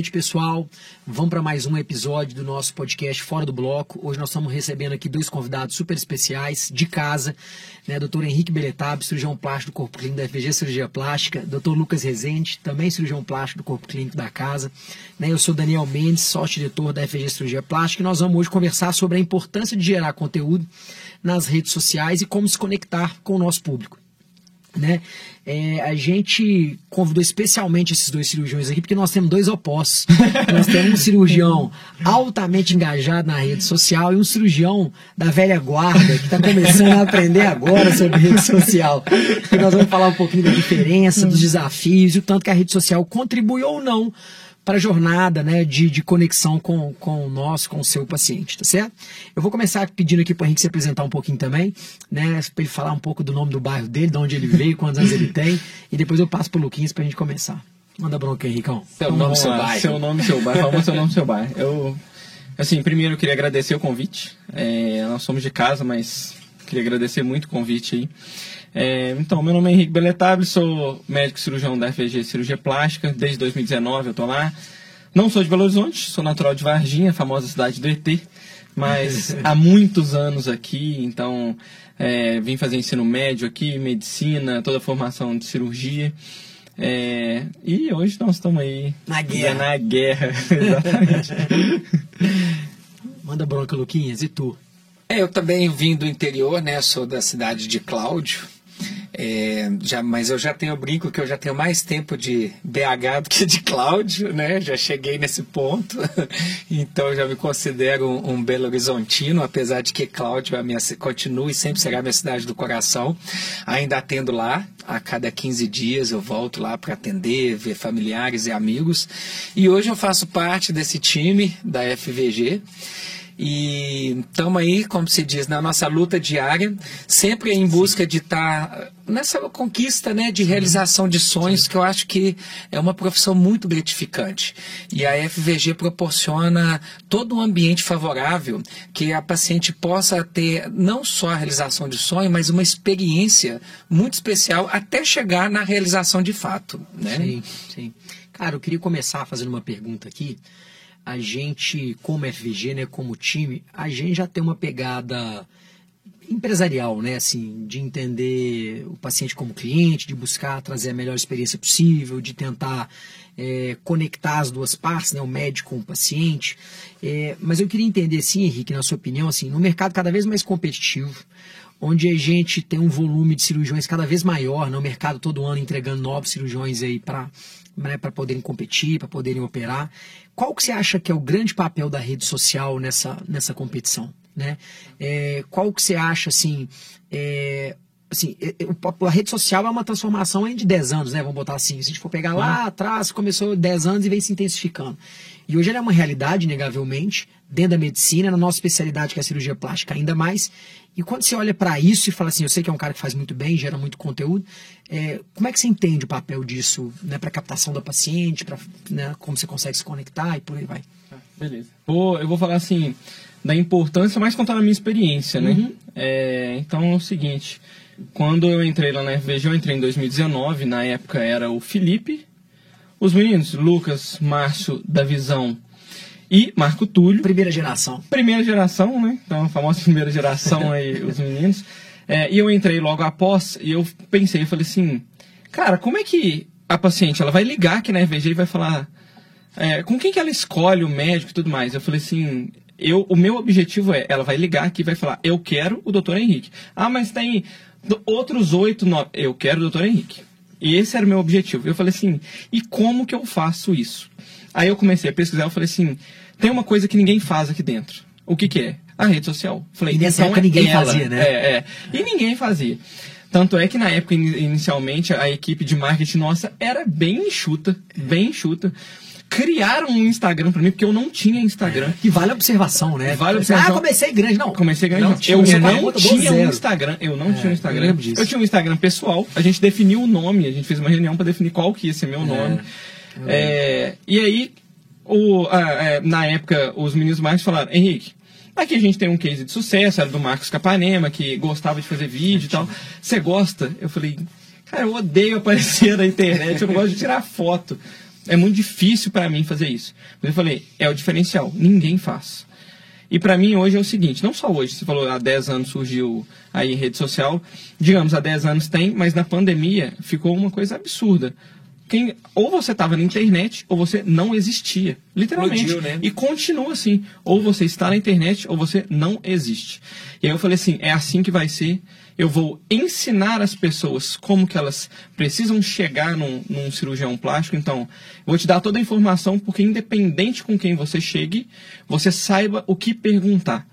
Noite, pessoal. Vamos para mais um episódio do nosso podcast Fora do Bloco. Hoje nós estamos recebendo aqui dois convidados super especiais de casa, né? Henrique Beletab, cirurgião plástico do Corpo Clínico da FG Cirurgia Plástica, Doutor Lucas Rezende, também cirurgião plástico do Corpo Clínico da casa. Né? Eu sou Daniel Mendes, sócio-diretor da FG Cirurgia Plástica, e nós vamos hoje conversar sobre a importância de gerar conteúdo nas redes sociais e como se conectar com o nosso público. Né? É, a gente convidou especialmente esses dois cirurgiões aqui porque nós temos dois opostos. nós temos um cirurgião altamente engajado na rede social e um cirurgião da velha guarda que está começando a aprender agora sobre rede social. E nós vamos falar um pouquinho da diferença, dos desafios e o tanto que a rede social contribui ou não para a jornada né, de, de conexão com, com o nosso, com o seu paciente, tá certo? Eu vou começar pedindo aqui para o Henrique se apresentar um pouquinho também, né, para ele falar um pouco do nome do bairro dele, de onde ele veio, quantos anos ele tem, e depois eu passo para o Luquinhas para a gente começar. Manda bronca, Henricão. Seu então, nome, seu bairro. Seu nome, seu bairro. Fala seu nome, seu bairro. Eu, assim, primeiro eu queria agradecer o convite. É, nós somos de casa, mas queria agradecer muito o convite aí. É, então, meu nome é Henrique Beletable, sou médico cirurgião da FG Cirurgia Plástica, desde 2019 eu estou lá. Não sou de Belo Horizonte, sou natural de Varginha, a famosa cidade do ET, mas há muitos anos aqui, então é, vim fazer ensino médio aqui, medicina, toda a formação de cirurgia. É, e hoje nós estamos aí na guerra. Na guerra, exatamente. Manda bronca, Luquinhas, e tu? É, eu também vim do interior, né? Sou da cidade de Cláudio. É, já, mas eu já tenho brinco que eu já tenho mais tempo de BH do que de Cláudio, né? Já cheguei nesse ponto, então eu já me considero um, um Belo Horizontino, apesar de que Cláudio é a minha, continua e sempre será a minha cidade do coração. Ainda atendo lá, a cada 15 dias eu volto lá para atender, ver familiares e amigos. E hoje eu faço parte desse time da FVG. E estamos aí, como se diz, na nossa luta diária, sempre em busca de estar tá nessa conquista né, de realização de sonhos, que eu acho que é uma profissão muito gratificante. E a FVG proporciona todo um ambiente favorável que a paciente possa ter não só a realização de sonho, mas uma experiência muito especial até chegar na realização de fato. Né? Sim, sim. Cara, eu queria começar fazendo uma pergunta aqui a gente, como FVG, né, como time, a gente já tem uma pegada empresarial, né, assim, de entender o paciente como cliente, de buscar trazer a melhor experiência possível, de tentar é, conectar as duas partes, né, o médico com o paciente. É, mas eu queria entender, sim, Henrique, na sua opinião, assim, no mercado cada vez mais competitivo, onde a gente tem um volume de cirurgiões cada vez maior, né, mercado todo ano entregando novos cirurgiões aí para né, para poderem competir, para poderem operar. Qual que você acha que é o grande papel da rede social nessa, nessa competição? Né? É, qual que você acha, assim, é, assim, é, é, a rede social é uma transformação de 10 anos, né? Vamos botar assim. Se a gente for pegar lá atrás, começou 10 anos e vem se intensificando. E hoje ela é uma realidade, negavelmente, dentro da medicina, na nossa especialidade, que é a cirurgia plástica, ainda mais. E quando você olha para isso e fala assim, eu sei que é um cara que faz muito bem, gera muito conteúdo, é, como é que você entende o papel disso né, para captação da paciente, para né, como você consegue se conectar e por aí vai? Ah, beleza. Vou, eu vou falar assim da importância, mais contar a minha experiência, né? Uhum. É, então é o seguinte, quando eu entrei lá na FVG, eu entrei em 2019, na época era o Felipe, os meninos, Lucas, Márcio, da Visão e Marco Túlio. Primeira geração. Primeira geração, né? Então, a famosa primeira geração aí, os meninos. É, e eu entrei logo após e eu pensei, eu falei assim, cara, como é que a paciente, ela vai ligar aqui na EVG e vai falar, é, com quem que ela escolhe o médico e tudo mais? Eu falei assim, eu, o meu objetivo é, ela vai ligar aqui e vai falar, eu quero o doutor Henrique. Ah, mas tem outros oito, nove, eu quero o doutor Henrique. E esse era o meu objetivo. Eu falei assim, e como que eu faço isso? Aí eu comecei a pesquisar, eu falei assim, tem uma coisa que ninguém faz aqui dentro. O que que é? A rede social. Falei, e nessa então época é ninguém ela. fazia, né? É, é. E ninguém fazia. Tanto é que na época, inicialmente, a equipe de marketing nossa era bem enxuta, bem enxuta criaram um Instagram para mim, porque eu não tinha Instagram. Que vale a observação, né? Vale a observação. Ah, comecei grande. Não, comecei grande. Não, eu não tinha um Instagram. Eu não é, tinha um Instagram. Eu, eu, tinha um Instagram pessoal. A gente definiu o nome. A gente fez uma reunião para definir qual que ia ser meu nome. É. É, e aí, o, a, é, na época, os meninos mais falaram, Henrique, Aqui a gente tem um case de sucesso, era do Marcos Capanema, que gostava de fazer vídeo e tal. Você gosta? Eu falei, cara, eu odeio aparecer na internet, eu não gosto de tirar foto. é muito difícil para mim fazer isso. Mas eu falei, é o diferencial, ninguém faz. E para mim hoje é o seguinte, não só hoje, você falou há 10 anos surgiu aí rede social, digamos, há 10 anos tem, mas na pandemia ficou uma coisa absurda. Quem, ou você estava na internet ou você não existia, literalmente. Explodiu, né? E continua assim, ou você está na internet ou você não existe. E aí eu falei assim, é assim que vai ser eu vou ensinar as pessoas como que elas precisam chegar num, num cirurgião plástico. Então, vou te dar toda a informação, porque independente com quem você chegue, você saiba o que perguntar.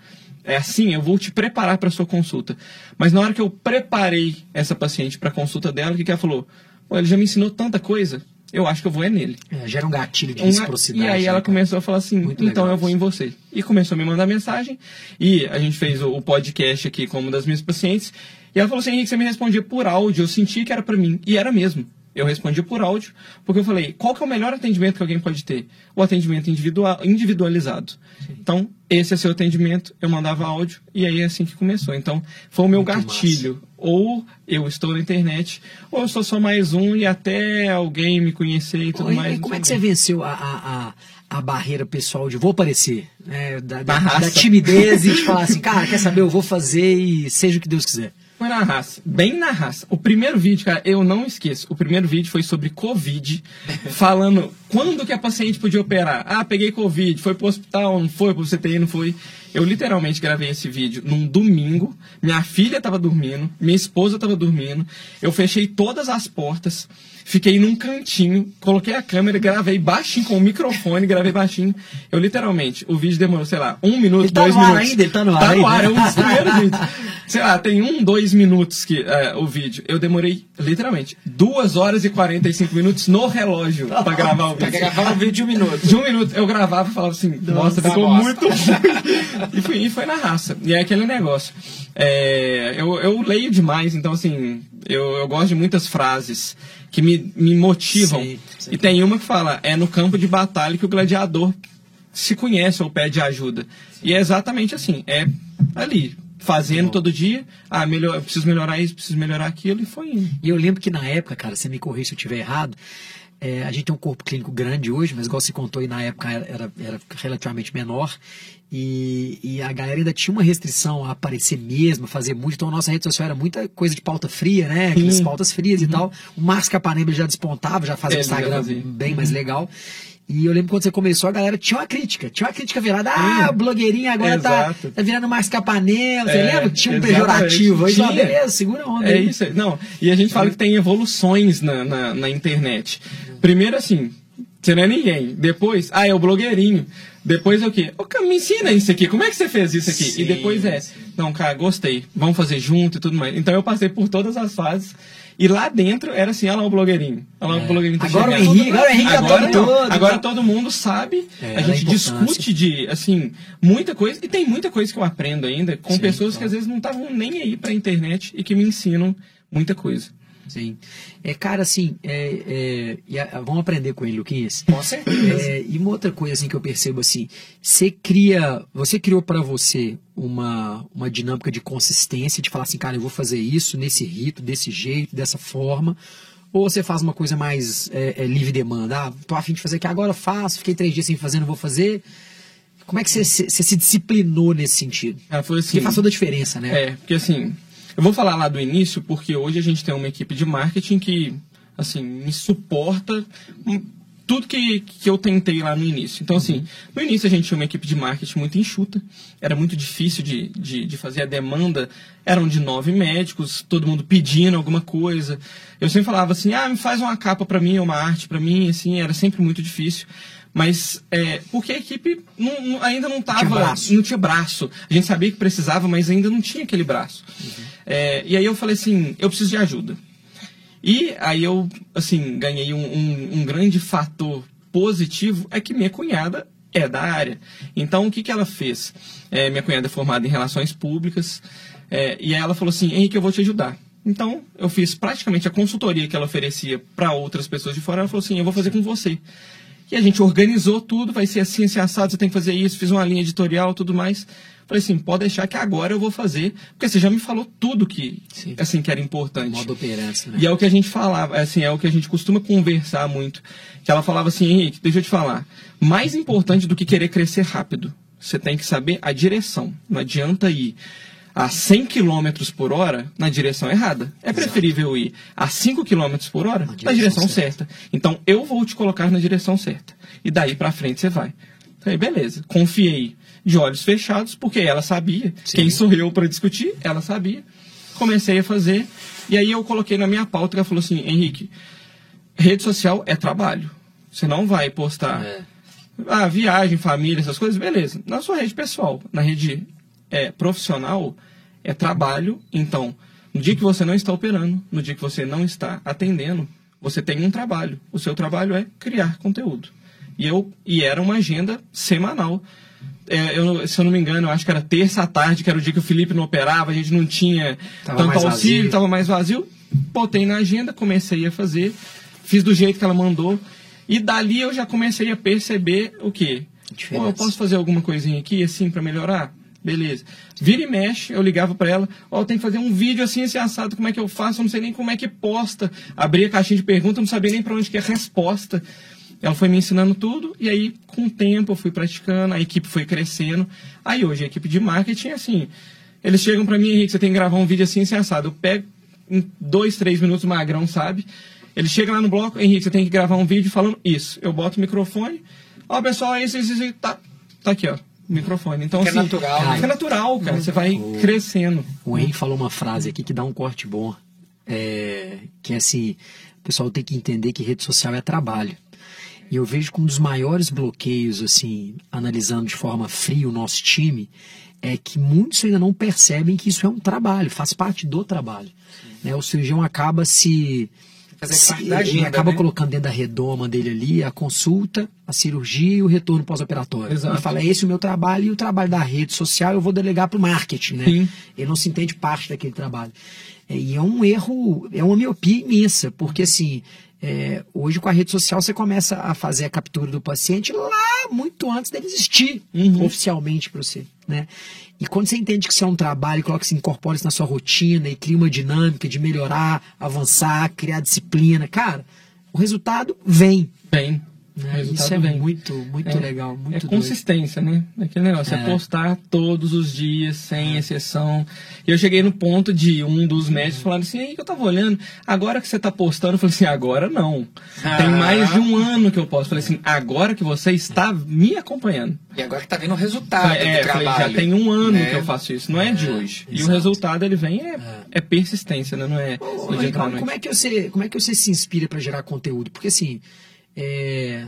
É assim, eu vou te preparar para a sua consulta. Mas na hora que eu preparei essa paciente para a consulta dela, o que, que ela falou? Pô, ele já me ensinou tanta coisa, eu acho que eu vou é nele. É, gera um gatilho de reciprocidade. E aí né, ela cara? começou a falar assim, Muito então legal eu vou em você. E começou a me mandar mensagem. E a gente fez o, o podcast aqui com uma das minhas pacientes. E ela falou assim, Henrique, você me respondia por áudio. Eu senti que era pra mim. E era mesmo. Eu respondia por áudio, porque eu falei, qual que é o melhor atendimento que alguém pode ter? O atendimento individual, individualizado. Então, esse é seu atendimento, eu mandava áudio, e aí é assim que começou. Então, foi o meu Muito gatilho. Ou eu estou na internet, ou eu sou só mais um e até alguém me conhecer e tudo Oi, mais. e como é que você venceu a, a, a, a barreira pessoal de vou aparecer? né, da, da, da timidez e de falar assim, cara, quer saber, eu vou fazer e seja o que Deus quiser. Foi na raça, bem na raça. O primeiro vídeo, cara, eu não esqueço. O primeiro vídeo foi sobre Covid, falando quando que a paciente podia operar. Ah, peguei Covid, foi pro hospital, não foi pro CTI, não foi. Eu literalmente gravei esse vídeo num domingo. Minha filha tava dormindo, minha esposa tava dormindo. Eu fechei todas as portas, fiquei num cantinho, coloquei a câmera, gravei baixinho com o microfone, gravei baixinho. Eu literalmente, o vídeo demorou, sei lá, um minuto, Ele tá dois minutos. ainda, ele tá no ar Tá no ar, é um dos primeiros vídeos. Sei lá, tem um, dois minutos que é, o vídeo. Eu demorei, literalmente, duas horas e 45 minutos no relógio pra gravar o Pra vídeo. gravar um vídeo de um minuto. De um minuto eu gravava e falava assim, nossa, tá ficou bosta. muito ruim. e, foi, e foi na raça. E é aquele negócio. É, eu, eu leio demais, então assim, eu, eu gosto de muitas frases que me, me motivam. Sei, sei. E tem uma que fala, é no campo de batalha que o gladiador se conhece ou pede ajuda. E é exatamente assim, é ali, fazendo todo dia, ah, melhor, eu preciso melhorar isso, preciso melhorar aquilo, e foi indo. E eu lembro que na época, cara, você me corrija se eu estiver errado, é, a gente tem um corpo clínico grande hoje, mas igual você contou aí, na época era, era, relativamente menor. E, e a galera ainda tinha uma restrição a aparecer mesmo, a fazer muito. Então a nossa rede social era muita coisa de pauta fria, né? Aquelas Sim. pautas frias e tal. O Marcos Capanema já despontava, já fazia o já Instagram bem mais legal. E eu lembro quando você começou, a galera tinha uma crítica. Tinha uma crítica virada. Ah, o blogueirinho agora tá, Exato. tá virando Marcos Capanema. Você É, lembra? Tinha um pejorativo. Aí, Tinha. beleza, segura a onda É aí. isso, aí. não. E a gente fala que tem evoluções na, na, na internet. Primeiro assim, você não é ninguém. Depois, ah, é o blogueirinho. Depois é o quê? Ô, cara, me ensina isso aqui. Como é que você fez isso aqui? Sim, e depois é, sim. não, cara, gostei. Vamos fazer junto e tudo mais. Então eu passei por todas as fases. E lá dentro era assim, olha lá o blogueirinho. Olha lá É. o blogueirinho tá Agora o. Henrique- agora o Henrique agora, tá todo todo, agora todo mundo sabe. É, a gente importância. discute de, assim, muita coisa. E tem muita coisa que eu aprendo ainda com Sim, pessoas que claro. às vezes não estavam nem aí pra internet e que me ensinam muita coisa. Sim. É, cara, assim, é, é, a- vamos aprender com ele, Luquinhas. Com certeza. É, e uma outra coisa assim que eu percebo assim, você cria, você criou para você uma, uma dinâmica de consistência de falar assim, cara, eu vou fazer isso nesse rito, desse jeito, dessa forma, ou você faz uma coisa mais é, é, livre demanda, ah, tô afim de fazer aqui agora, eu faço, fiquei três dias sem fazer, não vou fazer. Como é que você, você- se disciplinou nesse sentido? Ela foi assim. Porque faz toda a diferença, né? É, porque assim, eu vou falar lá do início, porque hoje a gente tem uma equipe de marketing que, assim, me suporta tudo que, que eu tentei lá no início. Então, assim, no início a gente tinha uma equipe de marketing muito enxuta, era muito difícil de, de, de fazer a demanda, eram de nove médicos, todo mundo pedindo alguma coisa. Eu sempre falava assim, ah, me faz uma capa pra mim, uma arte pra mim, assim, era sempre muito difícil. Mas, é, porque a equipe não- não- ainda não estava não tinha braço. A gente sabia que precisava, mas ainda não tinha aquele braço. É, e aí eu falei assim, eu preciso de ajuda. E aí eu, assim, ganhei um, um- um grande fator positivo, é que minha cunhada é da área. Então, o que, que ela fez? É, minha cunhada é formada em relações públicas, é, e aí ela falou assim, Henrique, eu vou te ajudar. Então, eu fiz praticamente a consultoria que ela oferecia para outras pessoas de fora, ela falou assim, eu vou fazer com você. E a gente organizou tudo, vai ser assim, assim, assado, você tem que fazer isso, fiz uma linha editorial, tudo mais. Falei assim, pode deixar que agora eu vou fazer, porque você já me falou tudo que, Sim. assim, que era importante. Modo operância, né? E é o que a gente falava, assim, é o que a gente costuma conversar muito. Que ela falava assim, Henrique, deixa eu te falar. Mais importante do que querer crescer rápido, você tem que saber a direção. Não adianta ir a 100 km por hora na direção errada. É preferível ir a 5 km por hora na direção direção, certa. certa. Então eu vou te colocar na direção certa. E daí pra frente você vai. Falei, beleza. Confiei de olhos fechados, porque ela sabia. Sim. Quem sou eu para discutir? Ela sabia. Comecei a fazer. E aí eu coloquei na minha pauta ela falou assim, Henrique, rede social é trabalho. Você não vai postar É. ah, viagem, família, essas coisas, beleza. Na sua rede pessoal, na rede é, profissional, é trabalho. Então, no dia que você não está operando, no dia que você não está atendendo, você tem um trabalho. O seu trabalho é criar conteúdo. E, eu, e era uma agenda semanal. É, eu, se eu não me engano, eu acho que era terça à tarde, que era o dia que o Felipe não operava, a gente não tinha Tava tanto auxílio, estava mais vazio. Botei na agenda, comecei a fazer, fiz do jeito que ela mandou. E dali eu já comecei a perceber o quê? Pô, eu posso fazer alguma coisinha aqui, assim, para melhorar? Beleza. Vira e mexe, eu ligava para ela, ó, tem que fazer um vídeo assim, esse assado, como é que eu faço? Eu não sei nem como é que posta. Abri a caixinha de perguntas, não sabia nem para onde que é a resposta. Ela foi me ensinando tudo, e aí, com o tempo, eu fui praticando, a equipe foi crescendo. Aí hoje, a equipe de marketing, assim, eles chegam para mim, Henrique, você tem que gravar um vídeo assim, assim, assado. Eu pego em dois, três minutos, magrão, sabe? Ele chega lá no bloco, Henrique, você tem que gravar um vídeo falando isso. Eu boto o microfone, ó, pessoal, é isso, isso, isso, tá, tá aqui, ó, microfone. Então, Que é assim, natural, né? Fica natural, cara, você vai crescendo. O Henrique falou uma frase aqui que dá um corte bom. É, que é assim, o pessoal tem que entender que rede social é trabalho. E eu vejo que um dos maiores bloqueios, assim, analisando de forma fria o nosso time, é que muitos ainda não percebem que isso é um trabalho, faz parte do trabalho. Né? O cirurgião acaba se. Fazer da ele acaba né? colocando dentro da redoma dele ali a consulta, a cirurgia e o retorno pós-operatório. Ele fala, esse é o meu trabalho e o trabalho da rede social eu vou delegar para o marketing, né? Sim. Ele não se entende parte daquele trabalho. É, E é um erro, é uma miopia imensa, porque assim, é, hoje com a rede social você começa a fazer a captura do paciente lá muito antes dele existir Uhum. oficialmente para você, né? E quando você entende que isso é um trabalho, coloca se incorpora isso na sua rotina e cria uma dinâmica de melhorar, avançar, criar disciplina, cara, o resultado vem. Bem. Né? o resultado Isso é vem. muito, muito É, legal, muito é doido. consistência, né? Aquele negócio, é. É. postar todos os dias, sem exceção. E eu cheguei no ponto de um dos médicos falando assim, aí que eu tava olhando, agora que você tá postando, eu falei assim, agora não. Tem Ah. mais de um ano que eu posto. Eu falei assim, agora que você está me acompanhando. E agora que tá vendo o resultado é, do falei, trabalho. já tem um ano né? que eu faço isso, não é, de hoje. E o resultado ele vem é, é persistência, né? Não é Ô, Ricardo, como é que você como é que você se inspira para gerar conteúdo porque assim é,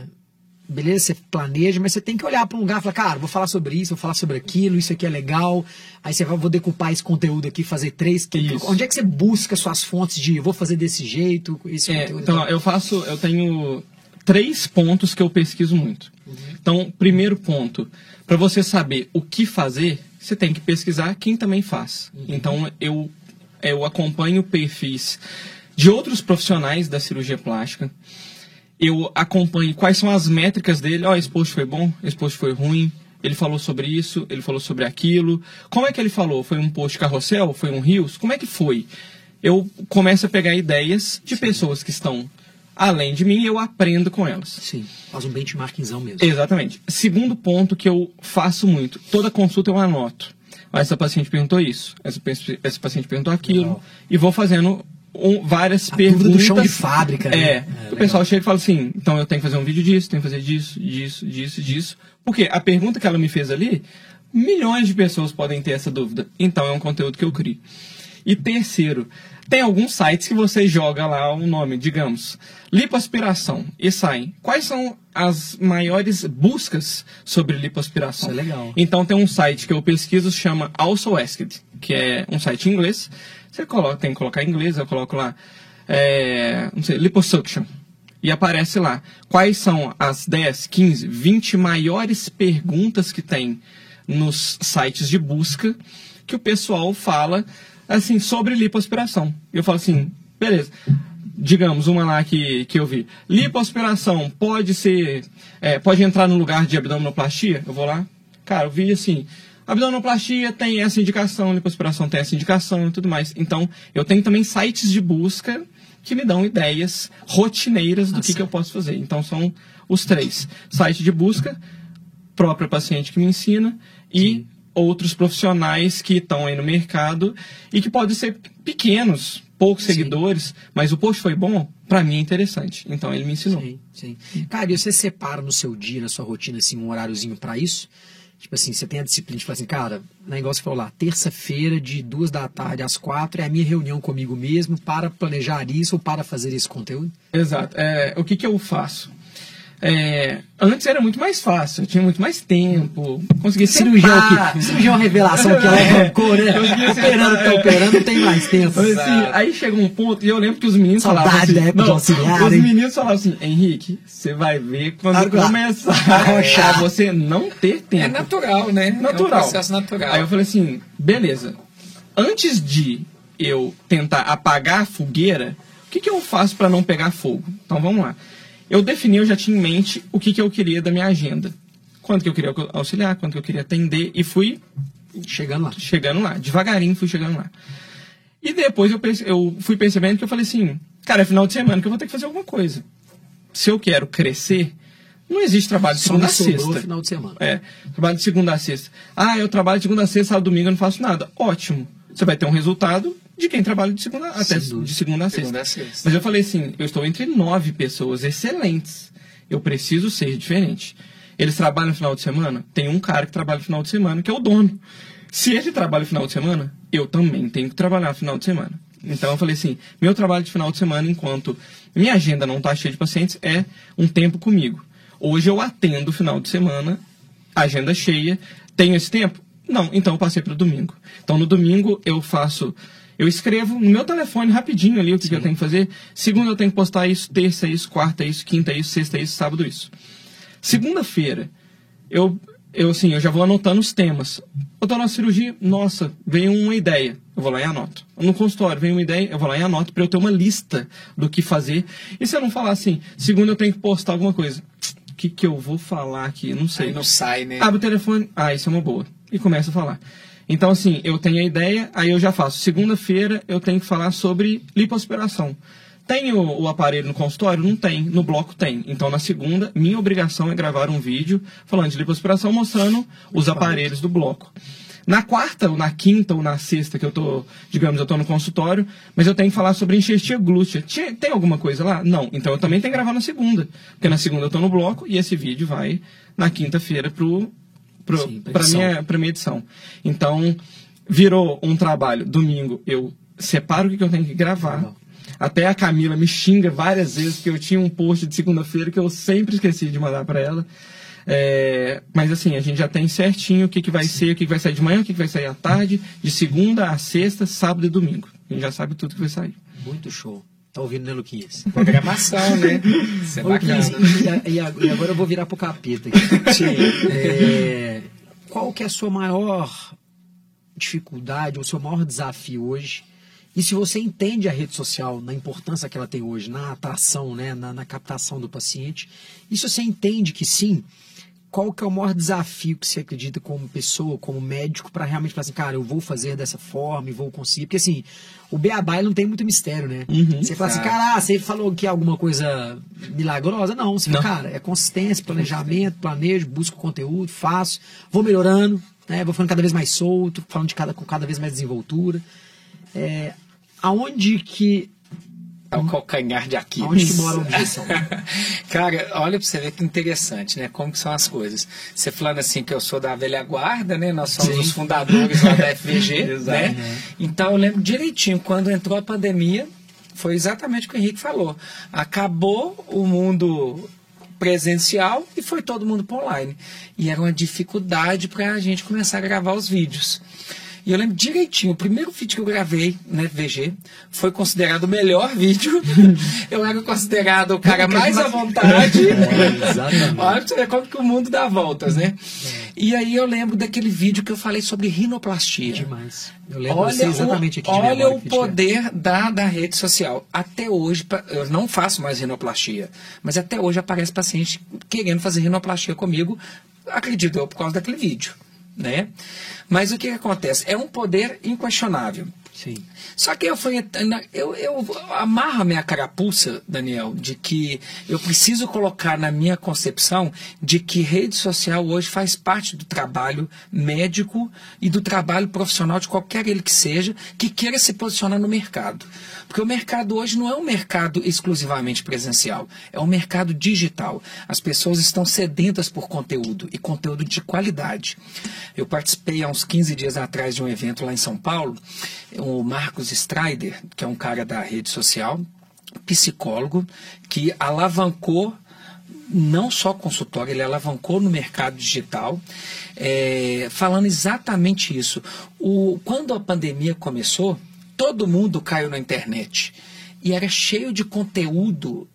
beleza você planeja mas você tem que olhar para um lugar e falar cara vou falar sobre isso vou falar sobre aquilo isso aqui é legal aí você vai vou decupar esse conteúdo aqui fazer três Isso. onde é que você busca suas fontes de vou fazer desse jeito esse É, conteúdo então, eu faço, eu tenho três pontos que eu pesquiso muito. Então, primeiro ponto, para você saber o que fazer, você tem que pesquisar quem também faz. Então, eu, eu acompanho perfis de outros profissionais da cirurgia plástica. Eu acompanho quais são as métricas dele. Ó, esse post foi bom, esse post foi ruim. Ele falou sobre isso, ele falou sobre aquilo. Como é que ele falou? Foi um post carrossel? Foi um rios? Como é que foi? Eu começo a pegar ideias de pessoas que estão além de mim e eu aprendo com elas. sim faz um benchmarkingzão mesmo Exatamente. Segundo ponto que eu faço muito, toda consulta eu anoto. Essa paciente perguntou isso, essa, essa paciente perguntou aquilo, Legal. e vou fazendo um- várias A dúvida perguntas. do chão de fábrica, né? É, É, o pessoal chega e fala assim, então eu tenho que fazer um vídeo disso, tenho que fazer disso, disso, disso, disso. Porque a pergunta que ela me fez ali, milhões de pessoas podem ter essa dúvida. Então é um conteúdo que eu crio. E terceiro, tem alguns sites que você joga lá o nome, digamos, lipoaspiração, e saem. Quais são as maiores buscas sobre lipoaspiração? Isso é legal. Então tem um site que eu pesquiso, chama Also Asked, que é um site em inglês. Você coloca, tem que colocar em inglês, eu coloco lá, é, não sei, liposuction. E aparece lá quais são as 10, 15, 20 maiores perguntas que tem nos sites de busca que o pessoal fala assim sobre lipoaspiração. Eu falo assim, beleza. digamos, uma lá que, que eu vi. Lipoaspiração pode ser. é, pode entrar no lugar de abdominoplastia? Eu vou lá. Cara, eu vi assim. Abdominoplastia tem essa indicação, lipoaspiração tem essa indicação e tudo mais. Então, eu tenho também sites de busca que me dão ideias rotineiras do Ah, que, que eu posso fazer. Então, são os três: site de busca, própria paciente que me ensina e outros profissionais que estão aí no mercado e que podem ser pequenos, poucos Sim. seguidores, mas o post foi bom, para mim é interessante. Então ele me ensinou. Sim, sim. Cara, e você separa no seu dia, na sua rotina, assim, um horáriozinho pra isso? Tipo assim, você tem a disciplina falar assim, cara, negócio falou lá, terça-feira, de duas da tarde às quatro, é a minha reunião comigo mesmo para planejar isso ou para fazer esse conteúdo? Exato. É, o que, que eu faço? É, antes era muito mais fácil, eu tinha muito mais tempo, conseguia Cirurgião que, cirurgião revelação que ela É, arrancou, né? Operando, tá é. operando, não tem mais tempo. Assim, aí chega um ponto, e eu lembro que os meninos Saudade falavam assim, da época não, de auxiliar, os hein? meninos falavam assim, Henrique, você vai ver quando Agora, começar a você não ter tempo. É natural, né? É natural. um processo natural. Aí eu falei assim, beleza. Antes de eu tentar apagar a fogueira, o que, que eu faço para não pegar fogo? Então vamos lá. Eu defini, eu já tinha em mente o que, que eu queria da minha agenda. Quanto que eu queria auxiliar, quanto que eu queria atender, e fui Chegando lá. chegando lá. Devagarinho fui chegando lá. E depois eu, eu fui percebendo que eu falei assim, cara, é final de semana que eu vou ter que fazer alguma coisa. Se eu quero crescer, não existe trabalho de segunda a sexta. final de semana. É, trabalho de segunda a sexta. Ah, eu trabalho de segunda a sexta, sábado, domingo, eu não faço nada. Ótimo. Você vai ter um resultado de quem trabalha de segunda até dúvida. de segunda a sexta. Segunda a sexta. Mas eu falei assim, eu estou entre nove pessoas excelentes. Eu preciso ser diferente. Eles trabalham no final de semana? Tem um cara que trabalha no final de semana, que é o dono. Se ele trabalha no final de semana, eu também tenho que trabalhar no final de semana. Então eu falei assim, meu trabalho de final de semana, enquanto minha agenda não está cheia de pacientes, é um tempo comigo. Hoje eu atendo final de semana, agenda cheia. Tenho esse tempo? Não, então eu passei para o domingo. Então no domingo eu faço. Eu escrevo no meu telefone rapidinho ali o que, que eu tenho que fazer. Segunda eu tenho que postar isso, terça isso, quarta isso, quinta isso, sexta isso, sábado isso. Segunda-feira, eu, eu assim, eu já vou anotando os temas. Eu tô na cirurgia, nossa, veio uma ideia, eu vou lá e anoto. No consultório, vem uma ideia, eu vou lá e anoto para eu ter uma lista do que fazer. E se eu não falar assim, segunda eu tenho que postar alguma coisa. O que, que eu vou falar aqui? Não sei. Aí não sai, né? Abre o telefone, ah, isso é uma boa. E começa a falar. Então, assim, eu tenho a ideia, aí eu já faço. Segunda-feira eu tenho que falar sobre lipoaspiração. Tem o, o aparelho no consultório? Não tem. No bloco tem. Então, na segunda, minha obrigação é gravar um vídeo falando de lipoaspiração, mostrando os aparelhos do bloco. Na quarta, ou na quinta, ou na sexta, que eu tô, digamos, eu tô no consultório, mas eu tenho que falar sobre enxertia glútea. Tem alguma coisa lá? Não. Então eu também tenho que gravar na segunda. Porque na segunda eu tô no bloco e esse vídeo vai na quinta-feira pro, Sim, edição. minha, pra minha edição. Então, virou um trabalho. Domingo eu separo o que que eu tenho que gravar. Até a Camila me xinga várias vezes porque eu tinha um post de segunda-feira que eu sempre esqueci de mandar para ela. É, mas assim, a gente já tem certinho o que, que vai ser, o que, que vai sair de manhã, o que, que vai sair à tarde, de segunda a sexta, sábado e domingo. A gente já sabe tudo que vai sair. Muito show. Tá ouvindo, né, Luquinhas? Programação, né? Isso é Luquinhas, bacana. e, e agora eu vou virar pro capeta aqui. É, qual que é a sua maior dificuldade, ou o seu maior desafio hoje? E se você entende a rede social na importância que ela tem hoje, na atração, né, na, na captação do paciente, e se você entende que sim, qual que é o maior desafio que você acredita como pessoa, como médico, para realmente falar assim, cara, eu vou fazer dessa forma e vou conseguir? Porque assim, o beabá não tem muito mistério, né? Uhum. você fala assim, cara, você falou que é alguma coisa milagrosa? Não, você fala, Não. cara, é consistência, planejamento, planejo, busco conteúdo, faço, vou melhorando, né? Vou ficando cada vez mais solto, falando de cada, com cada vez mais desenvoltura. É, aonde que É o calcanhar de Aquiles. aonde que mora a objeção? Cara, olha pra você ver que interessante, né? Como que são as coisas. Você falando assim que eu sou da velha guarda, né? Nós somos Sim. os fundadores lá da FVG, Exato. né? Então eu lembro direitinho, quando entrou a pandemia, foi exatamente o que o Henrique falou. Acabou o mundo presencial e foi todo mundo para online. E era uma dificuldade para a gente começar a gravar os vídeos. E eu lembro direitinho, o primeiro vídeo que eu gravei na FVG foi considerado o melhor vídeo. eu era considerado o cara mais à vontade. É, exatamente. Olha pra como que o mundo dá voltas, né? E aí eu lembro daquele vídeo que eu falei sobre rinoplastia. Demais. Eu lembro você exatamente aqui de olha o poder da, da rede social. Até hoje, eu não faço mais rinoplastia, mas até hoje aparece paciente querendo fazer rinoplastia comigo, acredito eu, por causa daquele vídeo. Né? Mas o que, que acontece? É um poder inquestionável. Sim. Só que eu fui. Eu, eu amarro a minha carapuça, Daniel, de que eu preciso colocar na minha concepção de que rede social hoje faz parte do trabalho médico e do trabalho profissional de qualquer ele que seja, que queira se posicionar no mercado. Porque o mercado hoje não é um mercado exclusivamente presencial, é um mercado digital. As pessoas estão sedentas por conteúdo e conteúdo de qualidade. Eu participei há uns 15 dias atrás de um evento lá em São Paulo, o Marcos Strider, que é um cara da rede social, psicólogo, que alavancou não só consultório, ele alavancou no mercado digital, é, falando exatamente isso. O, quando a pandemia começou, todo mundo caiu na internet e era cheio de conteúdo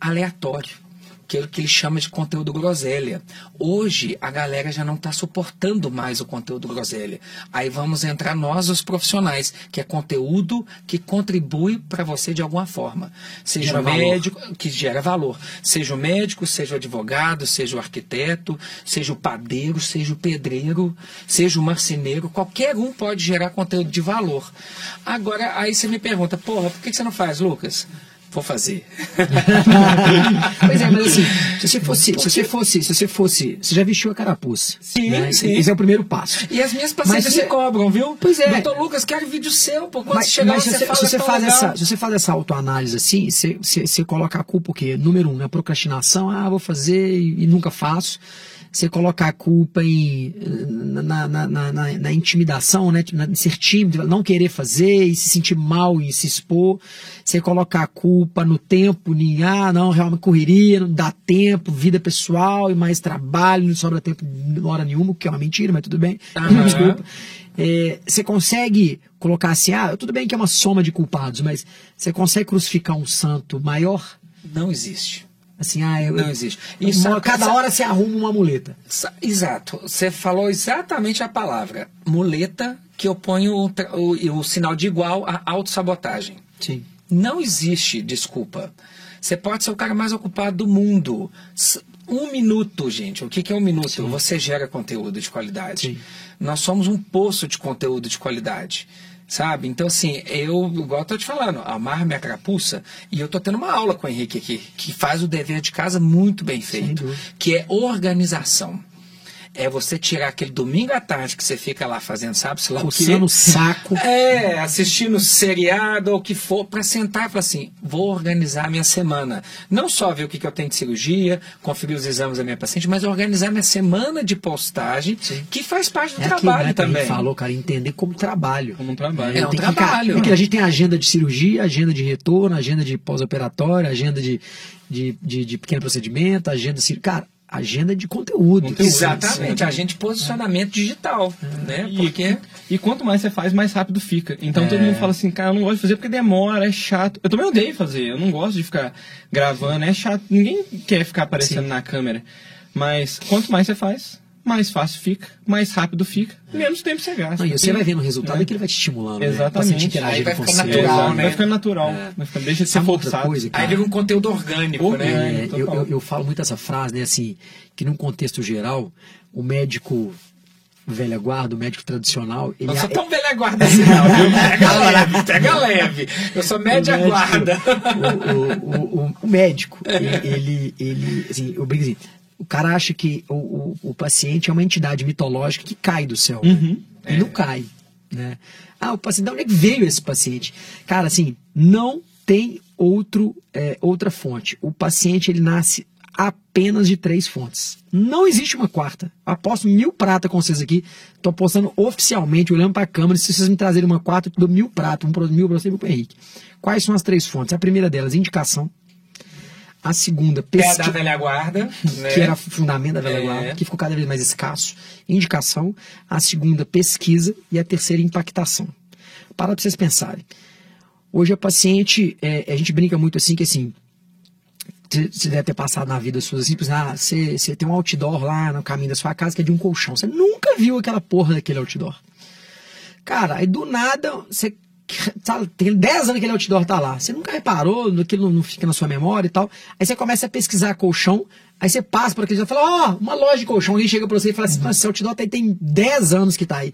aleatório que é o que ele chama de conteúdo groselha. Hoje a galera já não está suportando mais o conteúdo groselha. Aí vamos entrar nós, os profissionais, que é conteúdo que contribui para você de alguma forma. Seja Gera o valor. médico, que gera valor. Seja o médico, seja o advogado, seja o arquiteto, seja o padeiro, seja o pedreiro, seja o marceneiro, qualquer um pode gerar conteúdo de valor. Agora, aí você me pergunta, porra, por que você não faz, Lucas? Vou fazer. Pois é, mas assim, se você fosse, se você fosse, se você fosse, você já vestiu a carapuça. Sim, né? sim. Esse é o primeiro passo. E as minhas pacientes Mas me você- cobram, viu? Pois é. Doutor Lucas, quero vídeo seu, pô. Quando Mas, você chegar, mas você, se você, fala se você faz legal. essa, se você faz essa autoanálise assim, você, você, você coloca a culpa o quê? Número um, na procrastinação, ah, vou fazer e, e nunca faço. Você coloca a culpa em, na, na, na, na- na intimidação, né? Na, em ser tímido, não querer fazer e se sentir mal em se expor. Você coloca a culpa no tempo, em, ah, não, realmente correria, não dá tempo, vida pessoal e mais trabalho, não sobra tempo hora nenhuma, o que é uma mentira, mas tudo bem. Aham. Desculpa. É, você consegue colocar assim, ah, tudo bem que é uma soma de culpados, mas você consegue crucificar um santo maior? Não existe. Assim, ah, eu, Não existe. Uma- Isso sabe- cada sabe- hora você arruma uma muleta. Exato. Você falou exatamente a palavra. Muleta que eu ponho o, o, o sinal de igual à autossabotagem. Sim. Não existe desculpa. Você pode ser o cara mais ocupado do mundo. Um minuto, gente. O que, que é um minuto? Você gera conteúdo de qualidade. Sim. Nós somos um poço de conteúdo de qualidade. Sabe? Então, assim, eu, igual eu tô te falando, amarro minha carapuça e eu tô tendo uma aula com o Henrique aqui, que faz o dever de casa muito bem feito, que é organização. É você tirar aquele domingo à tarde que você fica lá fazendo, sabe? Sei lá o quê. Coçando o saco. É, assistindo seriado ou o que for, para sentar e falar assim: vou organizar minha semana. Não só ver o que, que eu tenho de cirurgia, conferir os exames da minha paciente, mas organizar minha semana de postagem, que faz parte do É aquilo trabalho né, que a gente também. falou, cara, entender como trabalho. Como um trabalho. É um Tem que trabalho. porque a gente tem agenda de cirurgia, agenda de retorno, agenda de pós-operatório, agenda de, de, de, de pequeno procedimento, agenda Cara, agenda de conteúdo. Conteúdo, Exatamente, a gente posicionamento digital, né? E, Porque e quanto mais você faz, mais rápido fica. Então todo É. mundo fala assim, cara, eu não gosto de fazer porque demora, é chato. Eu também odeio fazer, eu não gosto de ficar gravando, é chato. Ninguém quer ficar aparecendo Sim. na câmera. Mas quanto mais você faz, mais fácil fica, mais rápido fica, menos tempo você gasta. Não, e você vai vendo o resultado É. é que ele vai te estimulando. Né? Exatamente. Paciente Aí vai você. natural, né? Vai ficando natural, vai ficando, deixa de ser Sabe outra forçado. coisa, aí vira um conteúdo orgânico, Orgânico. né? É, total. eu, eu, eu falo muito essa frase, né? Assim, que num contexto geral, o médico velha guarda, o médico tradicional, ele Não sou é- tão velha guarda assim, não, viu? Pega leve, pega leve. Eu sou média o médico- guarda. O, o, o, o médico, ele, ele, ele, assim, eu brinco assim, o cara acha que o, o, o paciente é uma entidade mitológica que cai do céu. Uhum. E não cai. Né? Ah, o paciente, de onde é que veio esse paciente? Cara, assim, não tem outro, é, outra fonte. O paciente, ele nasce apenas de três fontes. Não existe uma quarta. Aposto mil prata com vocês aqui. Tô apostando oficialmente, olhando para a câmera. Se vocês me trazerem uma quarta, eu te dou mil prata. Um para mil para você e um para Henrique. Quais são as três fontes? A primeira delas, indicação. A segunda, Que é pesquisa. da velha guarda, né? que era fundamento da velha É. guarda, que ficou cada vez mais escasso. Indicação. A segunda, pesquisa. E a terceira, impactação. Para pra vocês pensarem. Hoje a paciente, é, a gente brinca muito assim, que assim, você deve ter passado na vida sua tipo, ah, você você tem um outdoor lá no caminho da sua casa que é de um colchão. Você nunca viu aquela porra daquele outdoor. Cara, aí do nada, você tem 10 anos que aquele outdoor tá lá. Você nunca reparou, aquilo não, fica na sua memória e tal. Aí você começa a pesquisar colchão, aí você passa por aquele e fala, ó, uma loja de colchão. Alguém chega pra você e fala assim, mas esse outdoor tá aí, tem 10 anos que tá aí.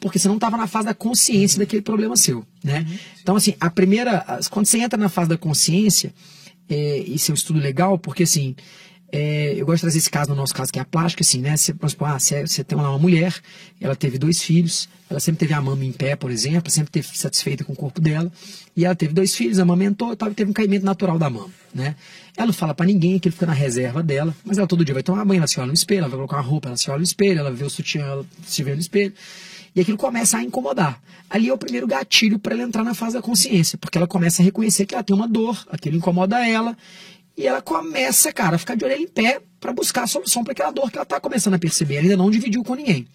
Porque você não tava na fase da consciência daquele problema seu, né? Então, assim, a primeira, quando você entra na fase da consciência, é, isso é um estudo legal, porque assim, é, eu gosto de trazer esse caso no nosso caso, que é a plástica, assim, né? Você, ah, você, você tem uma mulher, ela teve dois filhos, ela sempre teve a mama em pé, por exemplo, sempre teve satisfeita com o corpo dela, e ela teve dois filhos, amamentou e tal, e teve um caimento natural da mama, né? Ela não fala pra ninguém que ele fica na reserva dela, mas ela todo dia vai tomar banho, ela se olha no espelho, ela vai colocar uma roupa, ela se olha no espelho, ela vê o sutiã, ela se vê no espelho. E aquilo começa a incomodar. Ali é o primeiro gatilho para ela entrar na fase da consciência, porque ela começa a reconhecer que ela tem uma dor, aquilo incomoda ela, e ela começa, cara, a ficar de orelha em pé para buscar a solução para aquela dor que ela tá começando a perceber. Ela ainda não dividiu com ninguém.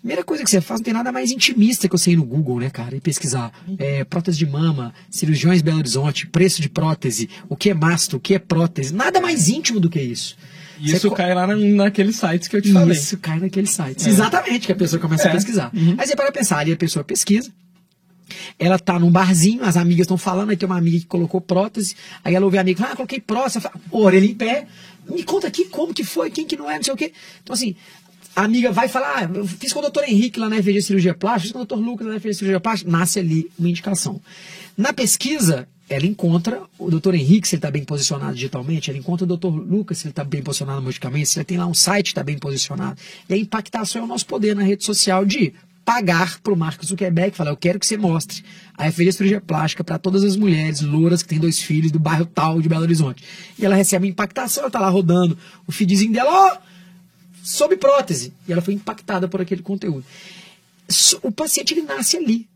Primeira coisa que você faz, não tem nada mais intimista que você ir no Google, né, cara, e pesquisar é, prótese de mama, cirurgiões Belo Horizonte, preço de prótese, o que é masto, o que é prótese. Nada mais íntimo do que isso. E Você isso co- cai lá na, naqueles sites que eu te falei. isso cai naquele site. Exatamente, que a pessoa começa a É. pesquisar. Aí você para pensar, ali a pessoa pesquisa, ela tá num barzinho, as amigas estão falando, aí tem uma amiga que colocou prótese, aí ela ouve a amiga, ah, coloquei prótese, fala, orelha em pé, me conta aqui como que foi, quem que não é, não sei o quê. Então assim, a amiga vai falar, ah, eu fiz com o doutor Henrique lá na FG Cirurgia Plástica, fiz com o doutor Lucas lá na FG Cirurgia Plástica, nasce ali uma indicação. Na pesquisa, ela encontra o doutor Henrique, se ele está bem posicionado digitalmente, ela encontra o doutor Lucas, se ele está bem posicionado magicamente, se ele tem lá um site que está bem posicionado. E a impactação é o nosso poder na rede social de pagar para o Mark Zuckerberg falar, eu quero que você mostre a FG Cirurgia Plástica para todas as mulheres louras que têm dois filhos do bairro tal de Belo Horizonte. E ela recebe impactação, ela está lá rodando o feedzinho dela, ó, sob prótese. E ela foi impactada por aquele conteúdo. O paciente ele nasce ali.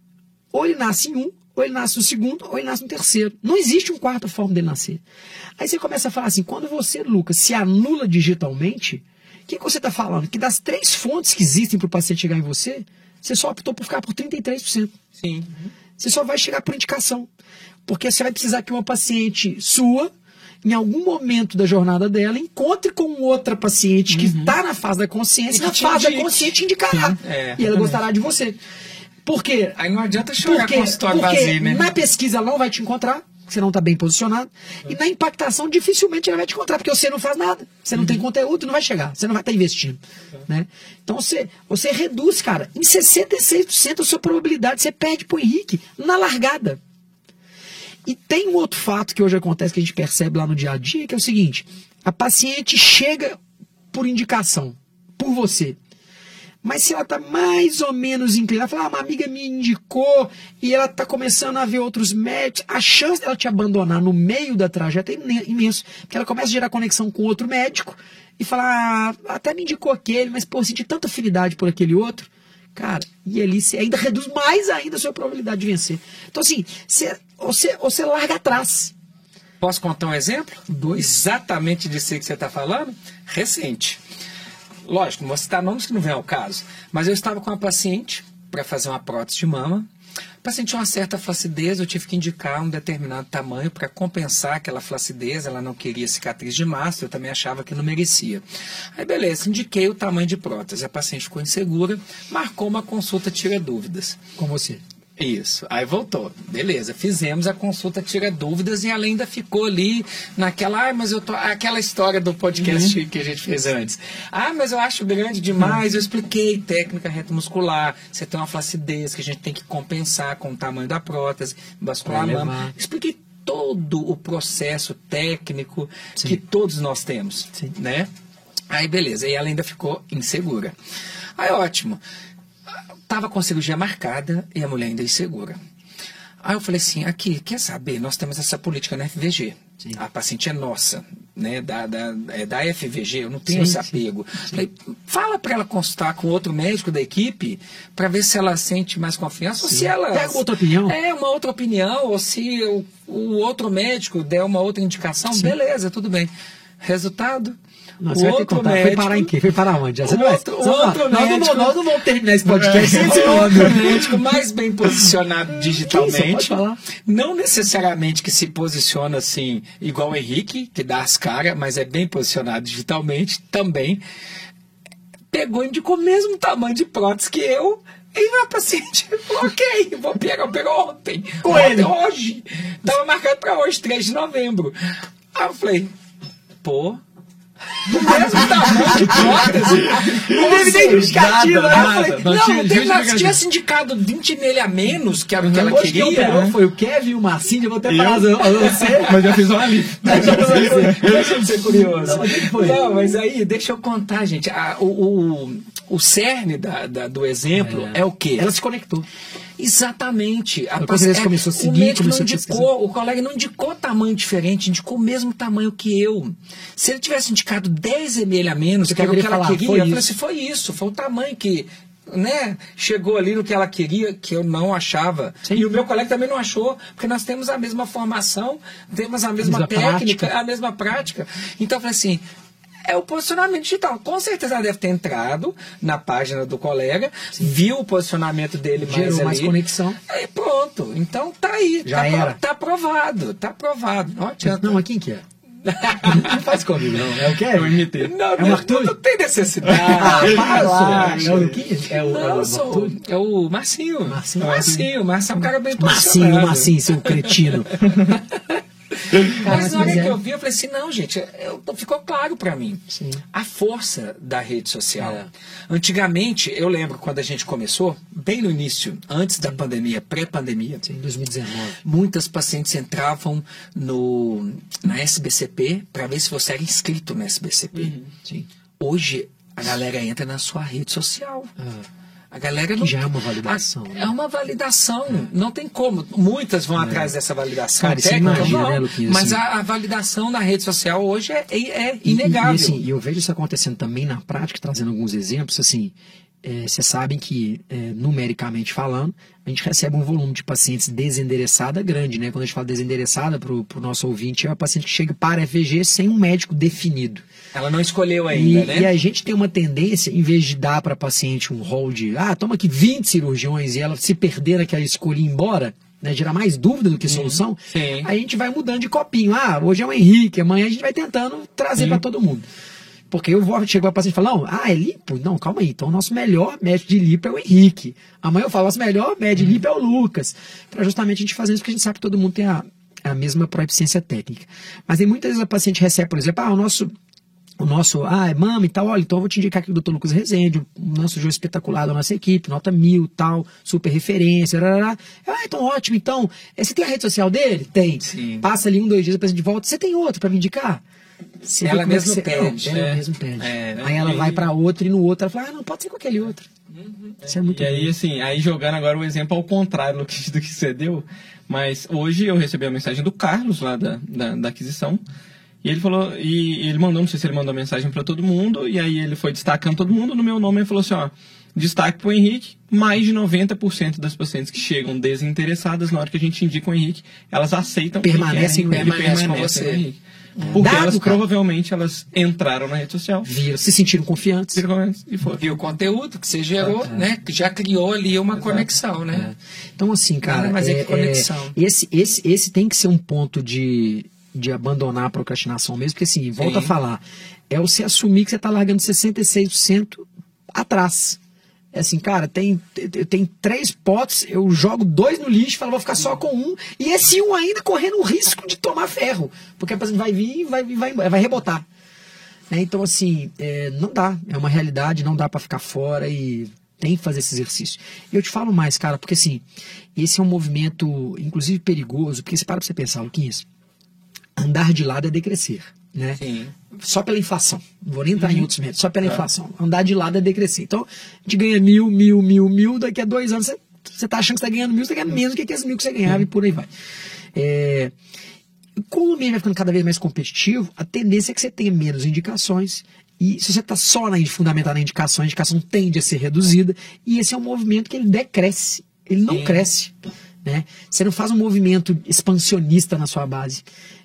Ou ele nasce em um, ou ele nasce no segundo, ou ele nasce no terceiro. Não existe um quarta forma dele nascer. Aí você começa a falar assim: quando você, Lucas, se anula digitalmente, o que, que você está falando? Que das três fontes que existem para o paciente chegar em você, você só optou por ficar por 33%. Sim. Você só vai chegar por indicação. Porque você vai precisar que uma paciente sua, em algum momento da jornada dela, encontre com outra paciente que está na fase da consciência, E na fase da indique. consciente indicará. É, e ela gostará de você. Por quê? Aí não adianta chorar Porque, com consultório porque vazio, né? na pesquisa ela não vai te encontrar, você não está bem posicionado. E na impactação, dificilmente ela vai te encontrar, porque você não faz nada. Você não tem conteúdo, não vai chegar. Você não vai estar investindo. Né? Então você, você reduz, cara, em 66% a sua probabilidade. Você perde pro Henrique na largada. E tem um outro fato que hoje acontece que a gente percebe lá no dia a dia, que é o seguinte: a paciente chega por indicação, por você. Mas se ela está mais ou menos inclinada, fala, ah, uma amiga me indicou e ela está começando a ver outros médicos, a chance dela te abandonar no meio da trajetória é imen- imenso. Porque ela começa a gerar conexão com outro médico e falar, ah, até me indicou aquele, mas pô, senti tanta afinidade por aquele outro. Cara, e ali você ainda reduz mais ainda a sua probabilidade de vencer. Então, assim, você, você, você larga atrás. Posso contar um exemplo? Dois. Exatamente disso aí que você está falando? Recente. Lógico, não vou citar nomes que não vem ao caso, mas eu estava com uma paciente para fazer uma prótese de mama. A paciente tinha uma certa flacidez, eu tive que indicar um determinado tamanho para compensar aquela flacidez. Ela não queria cicatriz de massa, eu também achava que não merecia. Aí, beleza, indiquei o tamanho de prótese. A paciente ficou insegura, marcou uma consulta tira dúvidas. Com você. Isso. Aí voltou. Beleza. Fizemos a consulta tira dúvidas e ela ainda ficou ali naquela, ah, mas eu tô aquela história do podcast que a gente fez antes. Ah, mas eu acho grande demais. Eu expliquei técnica reta muscular. Você tem uma flacidez que a gente tem que compensar com o tamanho da prótese, vascular mama. Expliquei todo o processo técnico Sim. que todos nós temos, Sim. né? Aí beleza, e ela ainda ficou insegura. Aí ótimo. Tava com a cirurgia marcada e a mulher ainda insegura. Aí eu falei assim, aqui, quer saber? Nós temos essa política na FVG. Sim. A paciente é nossa, né? Da, da, é da FVG, eu não tenho Sim, esse sim. apego. Falei, fala para ela consultar com outro médico da equipe para ver se ela sente mais confiança ou Sim. se ela. Pega outra opinião. É, uma outra opinião, ou se o, o outro médico der uma outra indicação, Sim. beleza, tudo bem. Resultado. Não, o você vai ter outro contar. Foi médico, parar em quê? Foi parar onde? Você O não vai- outro- não o vai- outro não médico- nós não vamos terminar esse podcast sem esse o nome. outro médico mais bem posicionado digitalmente. Não necessariamente que se posiciona assim, igual o Henrique, que dá as caras, mas é bem posicionado digitalmente também. Pegou e indicou o mesmo tamanho de prótese que eu. E meu paciente falou, ok, vou pegar, pegou ontem. Com ontem, ele. Hoje. Tava marcado para hoje, 3 de novembro. Aí eu falei, pô, do mesmo tamanho de prótese. Não teve nem justificativa, nada, né? Eu nada. falei, Não Não, tinha não teve nada. Se tivesse indicado 20 nele a menos, que era o que ela queria. operou né? foi o Kevin e o Marcinho, eu vou até Eu? falar você. Mas já fiz um alívio. Deixa eu ser curioso. Não, que? Não, mas aí, deixa eu contar, gente. A- o, o, o cerne da, da- do exemplo é, o quê? Ela se conectou. Exatamente. A paci- você começou a seguir, o médico não a indicou, o colega não indicou tamanho diferente, indicou o mesmo tamanho que eu. Se ele tivesse indicado 10 ml a menos, Você que era o que ela falar, queria, foi eu falei isso. assim, foi isso, foi o tamanho que né, chegou ali no que ela queria, que eu não achava. Sim. E o meu colega também não achou, porque nós temos a mesma formação, temos a mesma, Mesma técnica, prática. a mesma prática. Então eu falei assim, é o posicionamento digital. Com certeza ela deve ter entrado na página do colega, viu o posicionamento dele mais Gerou ali. mais conexão. Aí pronto. Então tá aí. Já tá, era. Tá aprovado. Tá aprovado. Não adianta. Não, mas quem que é? Não faz comigo, não. É o Eu Kevin? imitei. Não, É o não, Arthur? não tem necessidade. Ah, para. É o Luquinhas? É o, é Não, o eu sou, é o Marcinho. Marcinho. Marcinho. Marcinho é um cara bem Marcinho. Marcinho, seu cretino. Mas na hora é. que eu vi, eu falei assim, não, gente, eu- ficou claro pra mim. Sim. A força da rede social. É. Antigamente, eu lembro quando a gente começou, bem no início, antes da pandemia, pré-pandemia, Sim, 2019. muitas pacientes entravam no, na SBCP para ver se você era inscrito na SBCP. Sim. Hoje, a galera entra na sua rede social. Ah, A galera não. já é uma validação, Ah, né? É uma validação. Não tem como. Muitas vão atrás dessa validação Cara, e você técnica, imagina, vão, né, Luquinhas, mas assim- a, a validação na rede social hoje é, é- é E- inegável. E, assim, e eu vejo isso acontecendo também na prática, trazendo alguns exemplos. Assim, é, vocês sabem que, é, numericamente falando, a gente recebe um volume de pacientes desendereçada grande, né? Quando a gente fala desendereçada para o nosso ouvinte, é uma paciente que chega para a FVG sem um médico definido. Ela não escolheu E, ainda, né? e a gente tem uma tendência, em vez de dar para a paciente um rol de, ah, toma aqui 20 cirurgiões e ela se perder naquela escolha e ir embora, né, gerar mais dúvida do que solução, Sim. a gente vai mudando de copinho. Ah, hoje é o Henrique, amanhã a gente vai tentando trazer para todo mundo. Porque eu vou, chego para paciente e falo, não, ah, é lipo? Não, calma aí. Então o nosso melhor médico de lipo é o Henrique. Amanhã eu falo, nosso melhor médico de lipo é o Lucas. Para justamente a gente fazer isso, porque a gente sabe que todo mundo tem a, a mesma proeficiência técnica. Mas aí muitas vezes a paciente recebe, por exemplo, ah, o nosso o nosso, ah, é mama e tal, olha, então eu vou te indicar aqui o Dr. Lucas Rezende, o nosso jogo espetacular da nossa equipe, nota mil, tal, super referência, rarará. Ah, então ótimo, então, eh, você tem a rede social dele? Tem. Sim. Passa ali um, dois dias, depois de volta, você tem outro para me indicar? Você vê Ela é que mesma você- pede, Ela é. mesmo pede. É, Aí ela e- vai para outro e no outro ela fala, ah, não, pode ser com aquele outro. Isso é muito E aí, bom. assim, aí jogando agora o exemplo ao contrário do que, do que você deu, mas hoje eu recebi a mensagem do Carlos lá da, da, da aquisição, e ele falou, e ele mandou, não sei se ele mandou a mensagem para todo mundo, e aí ele foi destacando todo mundo, no meu nome ele falou assim, ó, destaque pro Henrique, mais de 90% das pacientes que chegam desinteressadas na hora que a gente indica o Henrique, elas aceitam e Permanecem querem- com e ele. Permanecem com permanecem você. com o Henrique. Porque Dado, elas cara. provavelmente elas entraram na rede social, Viram, se sentiram confiantes. e foram. Viu o conteúdo que você gerou, né? Que já criou ali uma conexão, né? Então, assim, cara, Nada mais é é- que conexão. é, esse, esse, esse tem que ser um ponto de, de abandonar a procrastinação mesmo, porque assim, volta a falar, é você assumir que você está largando 66% atrás. É assim, cara, tem, tem, três potes, eu jogo dois no lixo, falo, vou ficar só com um, e esse um ainda correndo o risco de tomar ferro, porque paciente vai vir vai, vai, vai rebotar. Né? Então, assim, é, não dá. É uma realidade, não dá para ficar fora e tem que fazer esse exercício. E eu te falo mais, cara, porque assim, esse é um movimento, inclusive, perigoso, porque você para pra você pensar, Luquinhas, andar de lado é decrescer, né? Sim. Só pela inflação. Não vou nem entrar em outros métodos, só pela inflação. Andar de lado é decrescer. Então, a gente ganha mil, mil, mil, mil, daqui a dois anos você está achando que está ganhando mil, você está ganhando menos do que aqueles mil que você ganhava e por aí vai. É, como o ambiente vai ficando cada vez mais competitivo, a tendência é que você tenha menos indicações. E se você está só na, fundamental na indicação, a indicação tende a ser reduzida. E esse é um movimento que ele decresce. Ele não Sim. cresce. Né? Você não faz um movimento expansionista na sua base.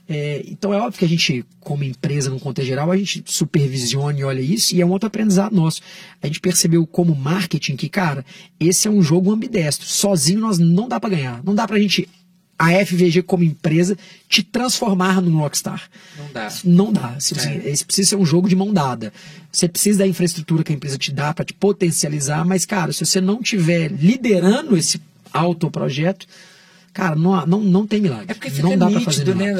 É, então é óbvio que a gente, como empresa, no contexto geral, a gente supervisiona e olha isso, e é um outro aprendizado nosso. A gente percebeu como marketing que, cara, esse é um jogo ambidestro. Sozinho nós não dá para ganhar. Não dá pra gente a FVG como empresa te transformar num rockstar. Não dá. Não dá. Você é. Esse precisa ser um jogo de mão dada. Você precisa da infraestrutura que a empresa te dá para te potencializar, mas, cara, se você não estiver liderando esse autoprojeto, Cara, não, não, não tem milagre. É porque fica não dá nítido, né,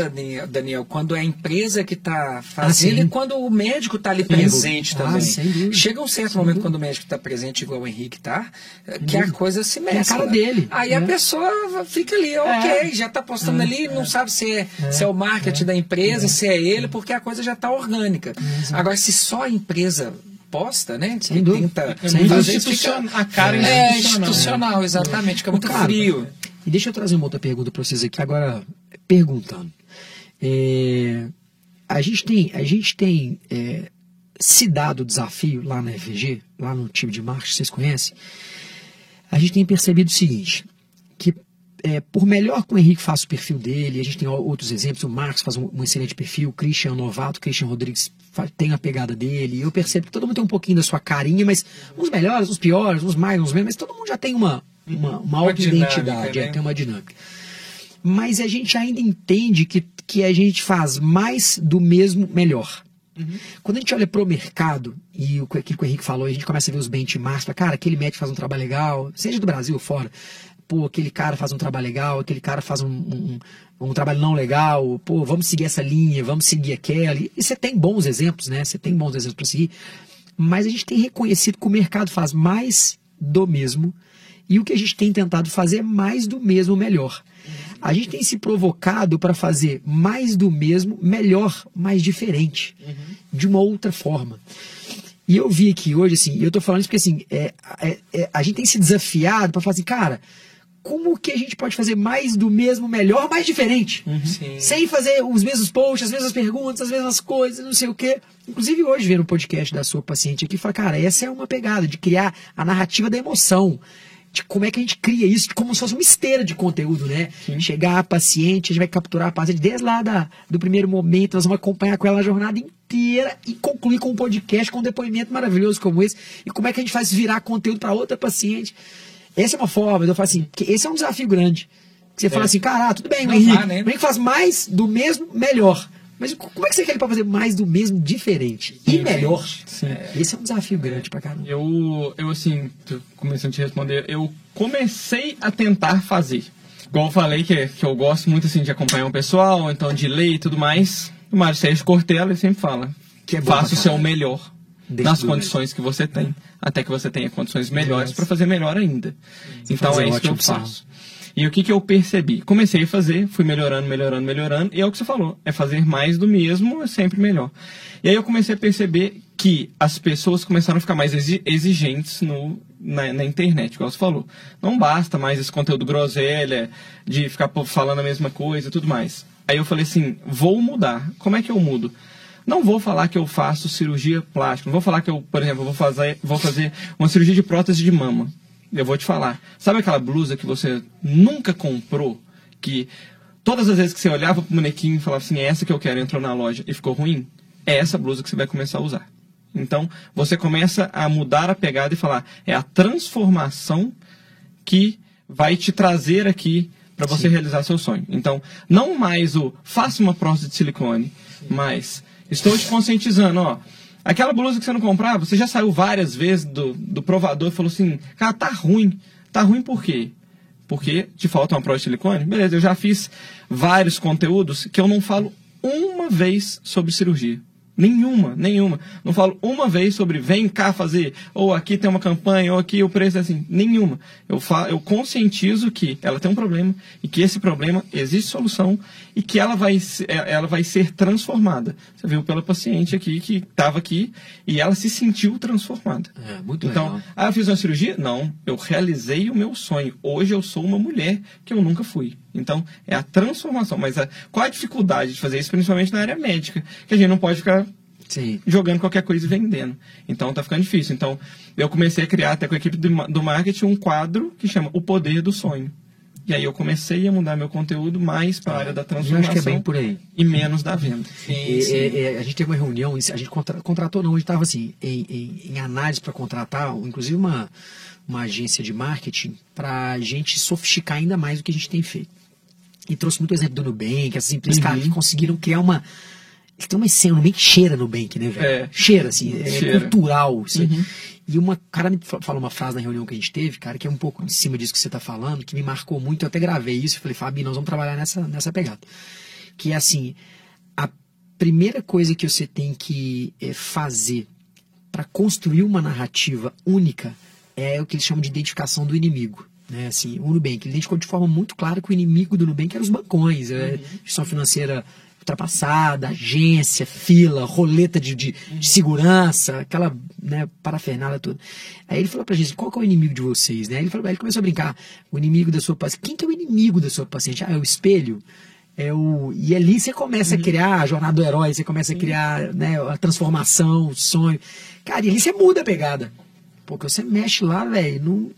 Daniel, quando é a empresa que está fazendo ah, e quando o médico está ali presente ah, também. Chega um certo momento quando o médico está presente, igual o Henrique está, que a coisa se mexe. É a cara dele. Aí né? a pessoa fica ali, ok, é. já está postando é. ali, não sabe se é, é. se é o marketing é. da empresa, se é ele, porque a coisa já está orgânica. Agora, se só a empresa posta, né? Sem dúvida. Tenta, Sem dúvida. Fica, a cara é, é institucional, exatamente, fica muito cara, frio. E deixa eu trazer uma outra pergunta para vocês aqui, agora perguntando. É, a gente tem, a gente tem é, se dado o desafio lá na FG, lá no time de marketing, vocês conhecem, a gente tem percebido o seguinte, que é, por melhor que o Henrique faça o perfil dele, a gente tem outros exemplos, o Marcos faz um, um excelente perfil, o Christian novato, o Christian Rodrigues faz, tem a pegada dele, eu percebo que todo mundo tem um pouquinho da sua carinha, mas uns melhores, uns piores, uns mais, uns menos, mas todo mundo já tem uma, uma, uma auto-identidade, é, né? tem uma dinâmica. Mas a gente ainda entende que, que a gente faz mais do mesmo melhor. Uhum. Quando a gente olha para o mercado, e o que o Henrique falou, a gente começa a ver os benchmarks, cara, aquele médico faz um trabalho legal, seja do Brasil ou fora, pô, aquele cara faz um trabalho legal, aquele cara faz um, um, um, trabalho não legal, pô, vamos seguir essa linha, vamos seguir aquela. E você tem bons exemplos, né? Você tem bons exemplos para seguir. Mas a gente tem reconhecido que o mercado faz mais do mesmo e o que a gente tem tentado fazer é mais do mesmo melhor. A gente tem se provocado para fazer mais do mesmo melhor, mais diferente, uhum. de uma outra forma. E eu vi aqui hoje, assim, eu estou falando isso porque assim, é, é, é, a gente tem se desafiado para falar assim, cara, como que a gente pode fazer mais do mesmo, melhor, mais diferente? Uhum. Sem fazer os mesmos posts, as mesmas perguntas, as mesmas coisas, não sei o quê. Inclusive hoje, vendo o podcast da sua paciente aqui, fala, cara, essa é uma pegada de criar a narrativa da emoção de como é que a gente cria isso, como se fosse uma esteira de conteúdo, né? Sim. Chegar a paciente, a gente vai capturar a paciente desde lá da, do primeiro momento, nós vamos acompanhar com ela a jornada inteira e concluir com um podcast, com um depoimento maravilhoso como esse. E como é que a gente faz virar conteúdo para outra paciente. Essa é uma forma, eu falo assim, esse é um desafio grande. Que você é. fala assim, cara, tudo bem, o Henrique, né? o Henrique faz mais do mesmo, melhor. Mas como é que você quer ele para fazer mais do mesmo, diferente e melhor? Sim. Esse é um desafio grande pra caramba. Eu, eu assim, começando a te responder, eu comecei a tentar fazer. Igual eu falei que, que eu gosto muito assim de acompanhar um pessoal, então de ler e tudo mais. O Mário Sérgio Cortella ele sempre fala que é faça o seu melhor nas condições que você tem, até que você tenha condições melhores para fazer melhor ainda. então é isso que eu faço. E o que, que eu percebi? Comecei a fazer, fui melhorando, melhorando, melhorando, e é o que você falou, é fazer mais do mesmo é sempre melhor. E aí eu comecei a perceber que as pessoas começaram a ficar mais exigentes no, na, na, internet, igual você falou. Não basta mais esse conteúdo groselha, de ficar falando a mesma coisa tudo mais. Aí eu falei assim, vou mudar. Como é que eu mudo? Não vou falar que eu faço cirurgia plástica. Não vou falar que eu, por exemplo, vou fazer, vou fazer uma cirurgia de prótese de mama eu vou te falar. Sabe aquela blusa que você nunca comprou? Que todas as vezes que você olhava pro bonequinho e falava assim, é essa que eu quero, entrou na loja e ficou ruim? É essa blusa que você vai começar a usar. Então, você começa a mudar a pegada e falar, é a transformação que vai te trazer aqui para você Sim. realizar seu sonho. Então, não mais o faça uma próstata de silicone, Sim. mas estou te conscientizando, ó, Aquela blusa que você não comprava, você já saiu várias vezes do, do provador e falou assim, cara, tá ruim. Tá ruim por quê? Porque te falta uma prova de silicone? Beleza, eu já fiz vários conteúdos que eu não falo uma vez sobre cirurgia. Nenhuma, nenhuma. Não falo uma vez sobre vem cá fazer, ou aqui tem uma campanha, ou aqui o preço é assim. Nenhuma. Eu, falo, eu conscientizo que ela tem um problema e que esse problema existe solução e que ela vai, é, ela vai ser transformada. Você viu pela paciente aqui que estava aqui e ela se sentiu transformada. É, muito então, legal. ah, eu fiz uma cirurgia? Não. Eu realizei o meu sonho. Hoje eu sou uma mulher que eu nunca fui. Então, é a transformação. Mas a, qual a dificuldade de fazer isso, principalmente na área médica? Que a gente não pode ficar Sim. jogando qualquer coisa e vendendo. Então, tá ficando difícil. Então, eu comecei a criar até com a equipe do, do marketing um quadro que chama O Poder do Sonho. E aí eu comecei a mudar meu conteúdo mais para a área da transformação acho que é bem por aí. e menos da venda. E, é, é, a gente teve uma reunião, a gente contra- contratou, não, a gente estava assim, em, em- em análise para contratar, inclusive uma, uma agência de marketing, para a gente sofisticar ainda mais o que a gente tem feito. E trouxe muito exemplo do Nubank, essas empresas, cara, que conseguiram criar uma. Eles têm uma cena, o Nubank cheira Nubank, né, velho? É. Cheira, assim, é Cheira. cultural. Assim. E uma cara me fa- falou uma frase na reunião que a gente teve, cara, que é um pouco em cima disso que você está falando, que me marcou muito. Eu até gravei isso e falei, Fabi, nós vamos trabalhar nessa, nessa pegada. Que é assim, a primeira coisa que você tem que eh, fazer para construir uma narrativa única é o que eles chamam de identificação do inimigo. Né? Assim, o Nubank ele identificou de forma muito clara que o inimigo do Nubank eram os bancões, é, instituição financeira ultrapassada, agência, fila, roleta de, de, de segurança, aquela né, parafernália toda. Aí ele falou pra gente, qual que é o inimigo de vocês? Né? Ele, falou, ele começou a brincar, o inimigo da sua paciente. Quem que é o inimigo da sua paciente? Ah, é o espelho? É o... E ali você começa a criar a jornada do herói, você começa a criar né, a transformação, o sonho. Cara, e ali você muda a pegada. Porque você mexe lá, velho.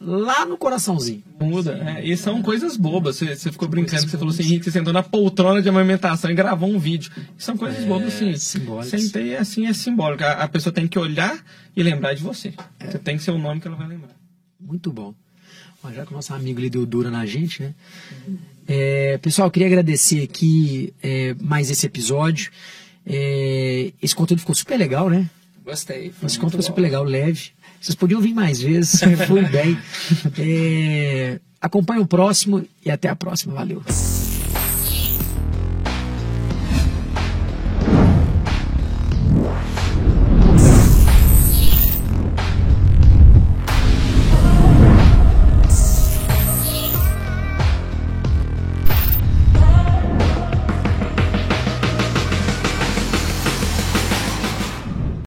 Lá no coraçãozinho. Muda. É, e são coisas bobas. Você, você ficou brincando que você falou assim, Henrique, você sentou na poltrona de amamentação e gravou um vídeo. São coisas bobas, assim. simbólicas. Sentei, assim, é simbólico. A, a pessoa tem que olhar e lembrar de você. Você tem que ser o nome que ela vai lembrar. Muito bom. Ó, já que o nosso amigo ali deu dura na gente, né? É, pessoal, eu queria agradecer aqui é, mais esse episódio. É, esse conteúdo ficou super legal, né? Gostei. foi Esse conteúdo ficou bom. super legal, leve. Vocês podiam vir mais vezes, foi bem. É, acompanhe o próximo e até a próxima. Valeu.